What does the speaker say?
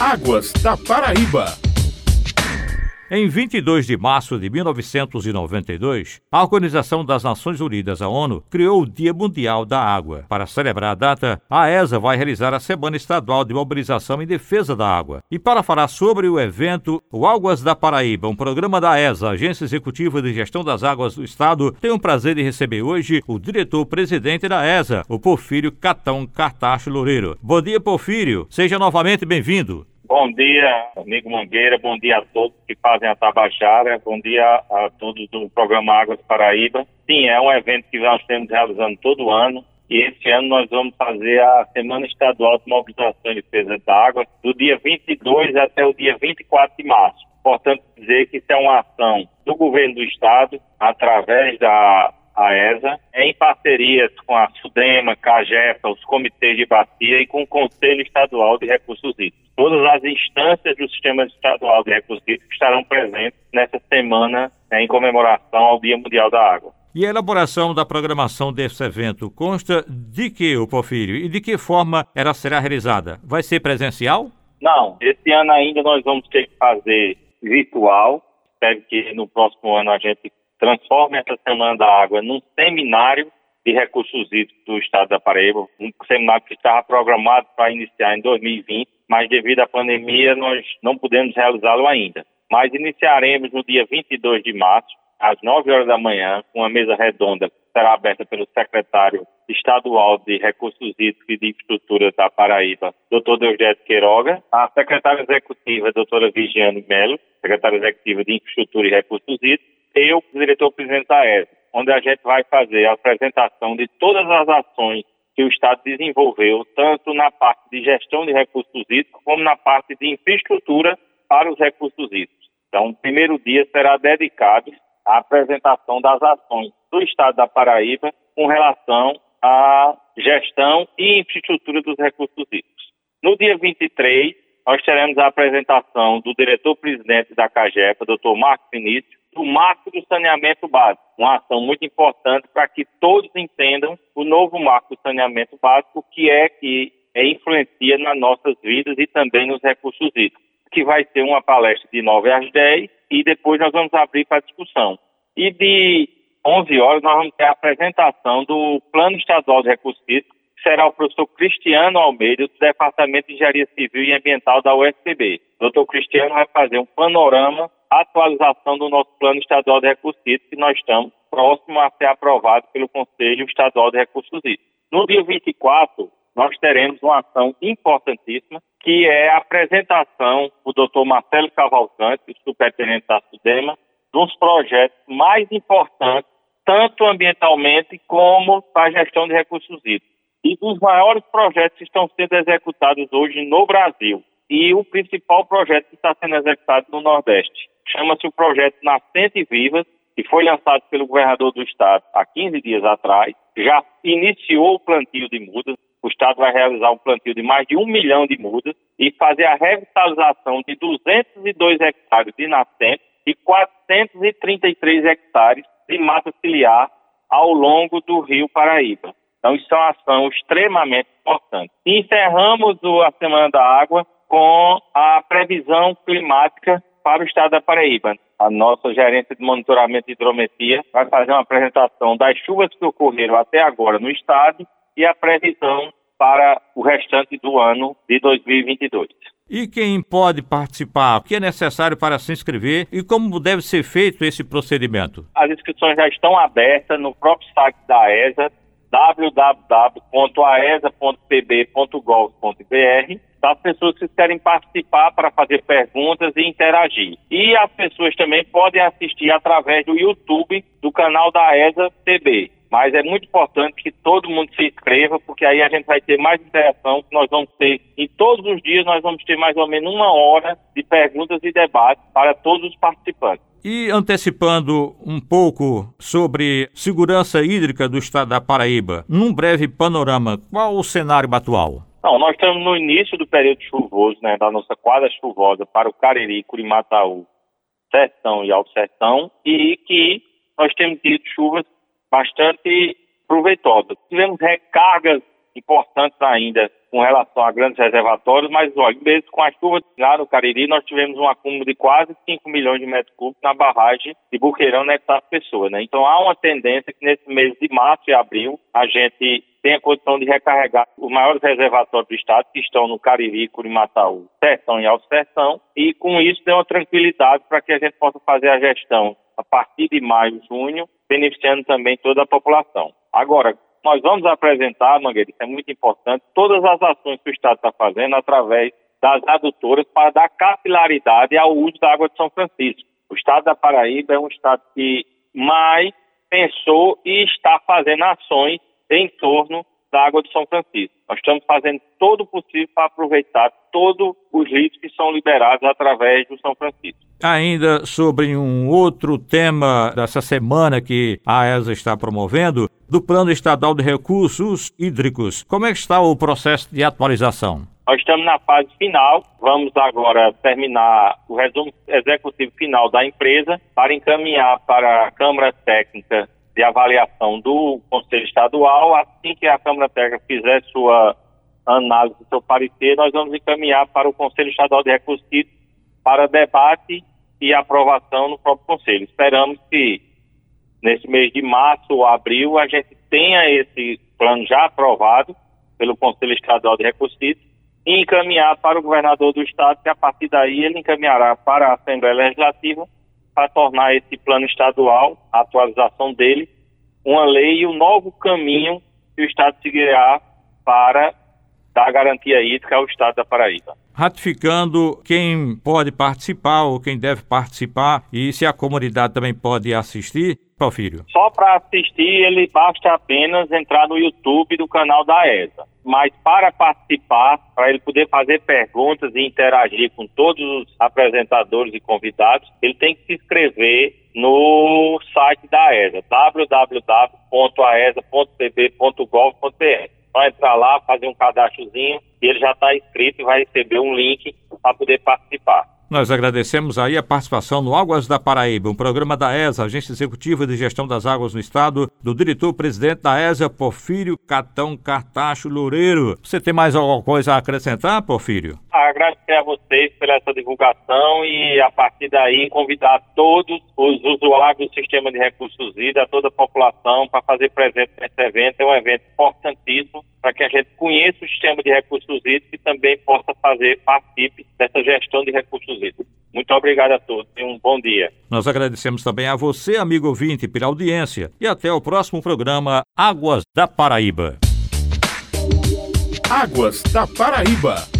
Águas da Paraíba. Em 22 de março de 1992, a Organização das Nações Unidas, a ONU, criou o Dia Mundial da Água. Para celebrar a data, a ESA vai realizar a Semana Estadual de Mobilização em Defesa da Água. E para falar sobre o evento, o Águas da Paraíba, um programa da ESA, Agência Executiva de Gestão das Águas do Estado, tem o prazer de receber hoje o diretor-presidente da ESA, o Porfírio Catão Cartacho Loureiro. Bom dia, Porfírio. Seja novamente bem-vindo. Bom dia, amigo Mangueira, bom dia a todos que fazem a Tabajara, bom dia a todos do programa Águas Paraíba. Sim, é um evento que nós estamos realizando todo ano e esse ano nós vamos fazer a Semana Estadual de Mobilização e Defesa da Água do dia 22 até o dia 24 de março. Importante dizer que isso é uma ação do governo do estado, através da a ESA, em parceria com a SUDEMA, CAGEPA, os comitês de bacia e com o Conselho Estadual de Recursos Hídricos. Todas as instâncias do Sistema Estadual de Recursos Hídricos estarão presentes nessa semana né, em comemoração ao Dia Mundial da Água. E a elaboração da programação desse evento consta de que, o Porfírio, e de que forma ela será realizada? Vai ser presencial? Não, esse ano ainda nós vamos ter que fazer virtual. Espero que no próximo ano a gente transforme essa Semana da Água num seminário de recursos hídricos do estado da Paraíba, um seminário que estava programado para iniciar em 2020, mas devido à pandemia nós não pudemos realizá-lo ainda. Mas iniciaremos no dia 22 de março, às 9 horas da manhã, com uma mesa redonda que será aberta pelo secretário estadual de Recursos Hídricos e de Infraestrutura da Paraíba, doutor Deusdete Queiroga, a secretária executiva, doutora Vigiane Melo, secretária executiva de Infraestrutura e Recursos Hídricos, eu, diretor-presidente da ESA, onde a gente vai fazer a apresentação de todas as ações que o Estado desenvolveu, tanto na parte de gestão de recursos hídricos, como na parte de infraestrutura para os recursos hídricos. Então, o primeiro dia será dedicado à apresentação das ações do Estado da Paraíba com relação à gestão e infraestrutura dos recursos hídricos. No dia 23, nós teremos a apresentação do diretor-presidente da CAGEPA, doutor Marcos Vinícius, do marco do saneamento básico, uma ação muito importante para que todos entendam o novo marco do saneamento básico, que é que é, influencia nas nossas vidas e também nos recursos hídricos, que vai ser uma palestra de 9 às 10 e depois nós vamos abrir para discussão. E de 11 horas nós vamos ter a apresentação do Plano Estadual de Recursos Hídricos, que será o professor Cristiano Almeida, do Departamento de Engenharia Civil e Ambiental da UFPB. O doutor Cristiano vai fazer um panorama atualização do nosso Plano Estadual de Recursos Hídricos, que nós estamos próximo a ser aprovado pelo Conselho Estadual de Recursos Hídricos. No dia 24, nós teremos uma ação importantíssima, que é a apresentação do Dr. Marcelo Cavalcante, superintendente da SUDEMA, dos projetos mais importantes, tanto ambientalmente como para a gestão de recursos hídricos. E dos maiores projetos que estão sendo executados hoje no Brasil. E o principal projeto que está sendo executado no Nordeste. Chama-se o projeto Nascente Vivas, que foi lançado pelo governador do estado há 15 dias atrás. Já iniciou o plantio de mudas. O estado vai realizar um plantio de mais de um milhão de mudas e fazer a revitalização de 202 hectares de nascente e 433 hectares de mata ciliar ao longo do rio Paraíba. Então, isso é uma ação extremamente importante. Encerramos a Semana da Água com a previsão climática para o estado da Paraíba. A nossa gerência de monitoramento de hidrometria vai fazer uma apresentação das chuvas que ocorreram até agora no estado e a previsão para o restante do ano de 2022. E quem pode participar? O que é necessário para se inscrever e como deve ser feito esse procedimento? As inscrições já estão abertas no próprio site da ESA, www.aesa.pb.gov.br das pessoas que querem participar para fazer perguntas e interagir. E as pessoas também podem assistir através do YouTube do canal da ESA TV. Mas é muito importante que todo mundo se inscreva, porque aí a gente vai ter mais interação. Nós vamos ter, em todos os dias, nós vamos ter mais ou menos uma hora de perguntas e debates para todos os participantes. E antecipando um pouco sobre segurança hídrica do estado da Paraíba, num breve panorama, qual o cenário atual? Não, nós estamos no início do período chuvoso, né, da nossa quadra chuvosa para o Cariri, Curimataú, Sertão e Alto Sertão, e que nós temos tido chuvas bastante proveitosas. Tivemos recargas importantes ainda, com relação a grandes reservatórios, mas olha, mesmo com a chuva lá no Cariri, nós tivemos um acúmulo de quase 5 milhões de metros cúbicos na barragem de Buqueirão, Nectar Pessoa. Né? Então há uma tendência que nesse mês de março e abril a gente tenha condição de recarregar os maiores reservatórios do estado, que estão no Cariri, Curimataú, Sertão e Alto Sertão, e com isso dê uma tranquilidade para que a gente possa fazer a gestão a partir de maio, junho, beneficiando também toda a população. Agora, nós vamos apresentar, Mangueira, isso é muito importante, todas as ações que o Estado está fazendo através das adutoras para dar capilaridade ao uso da água de São Francisco. O Estado da Paraíba é um Estado que mais pensou e está fazendo ações em torno da água de São Francisco. Nós estamos fazendo todo o possível para aproveitar todos os litros que são liberados através do São Francisco. Ainda sobre um outro tema dessa semana que a ESA está promovendo, do Plano Estadual de Recursos Hídricos. Como é que está o processo de atualização? Nós estamos na fase final, vamos agora terminar o resumo executivo final da empresa para encaminhar para a Câmara Técnica de avaliação do Conselho Estadual. Assim que a Câmara Técnica fizer sua análise, seu parecer, nós vamos encaminhar para o Conselho Estadual de Recursos para debate e aprovação no próprio Conselho. Esperamos que nesse mês de março ou abril a gente tenha esse plano já aprovado pelo Conselho Estadual de Recursos e encaminhar para o governador do estado, que a partir daí ele encaminhará para a Assembleia Legislativa para tornar esse plano estadual, a atualização dele, uma lei e um novo caminho que o Estado seguirá para dar garantia hídrica ao Estado da Paraíba. Ratificando quem pode participar ou quem deve participar e se a comunidade também pode assistir, Porfírio? Só para assistir, ele basta apenas entrar no YouTube do canal da ESA. Mas para participar, para ele poder fazer perguntas e interagir com todos os apresentadores e convidados, ele tem que se inscrever no site da ESA, www.aesa.pb.gov.br. Vai entrar lá, fazer um cadastrozinho e ele já está inscrito e vai receber um link para poder participar. Nós agradecemos aí a participação no Águas da Paraíba, um programa da ESA, Agência Executiva de Gestão das Águas no Estado, do diretor-presidente da ESA, Porfírio Catão Cartacho Loureiro. Você tem mais alguma coisa a acrescentar, Porfírio? Agradecer a vocês pela essa divulgação e, a partir daí, convidar todos os usuários do sistema de recursos hídricos, toda a população, para fazer presente nesse evento. É um evento importantíssimo para que a gente conheça o sistema de recursos hídricos e também possa fazer, participe dessa gestão de recursos hídricos. Muito obrigado a todos e um bom dia. Nós agradecemos também a você, amigo ouvinte, pela audiência e até o próximo programa Águas da Paraíba. Águas da Paraíba.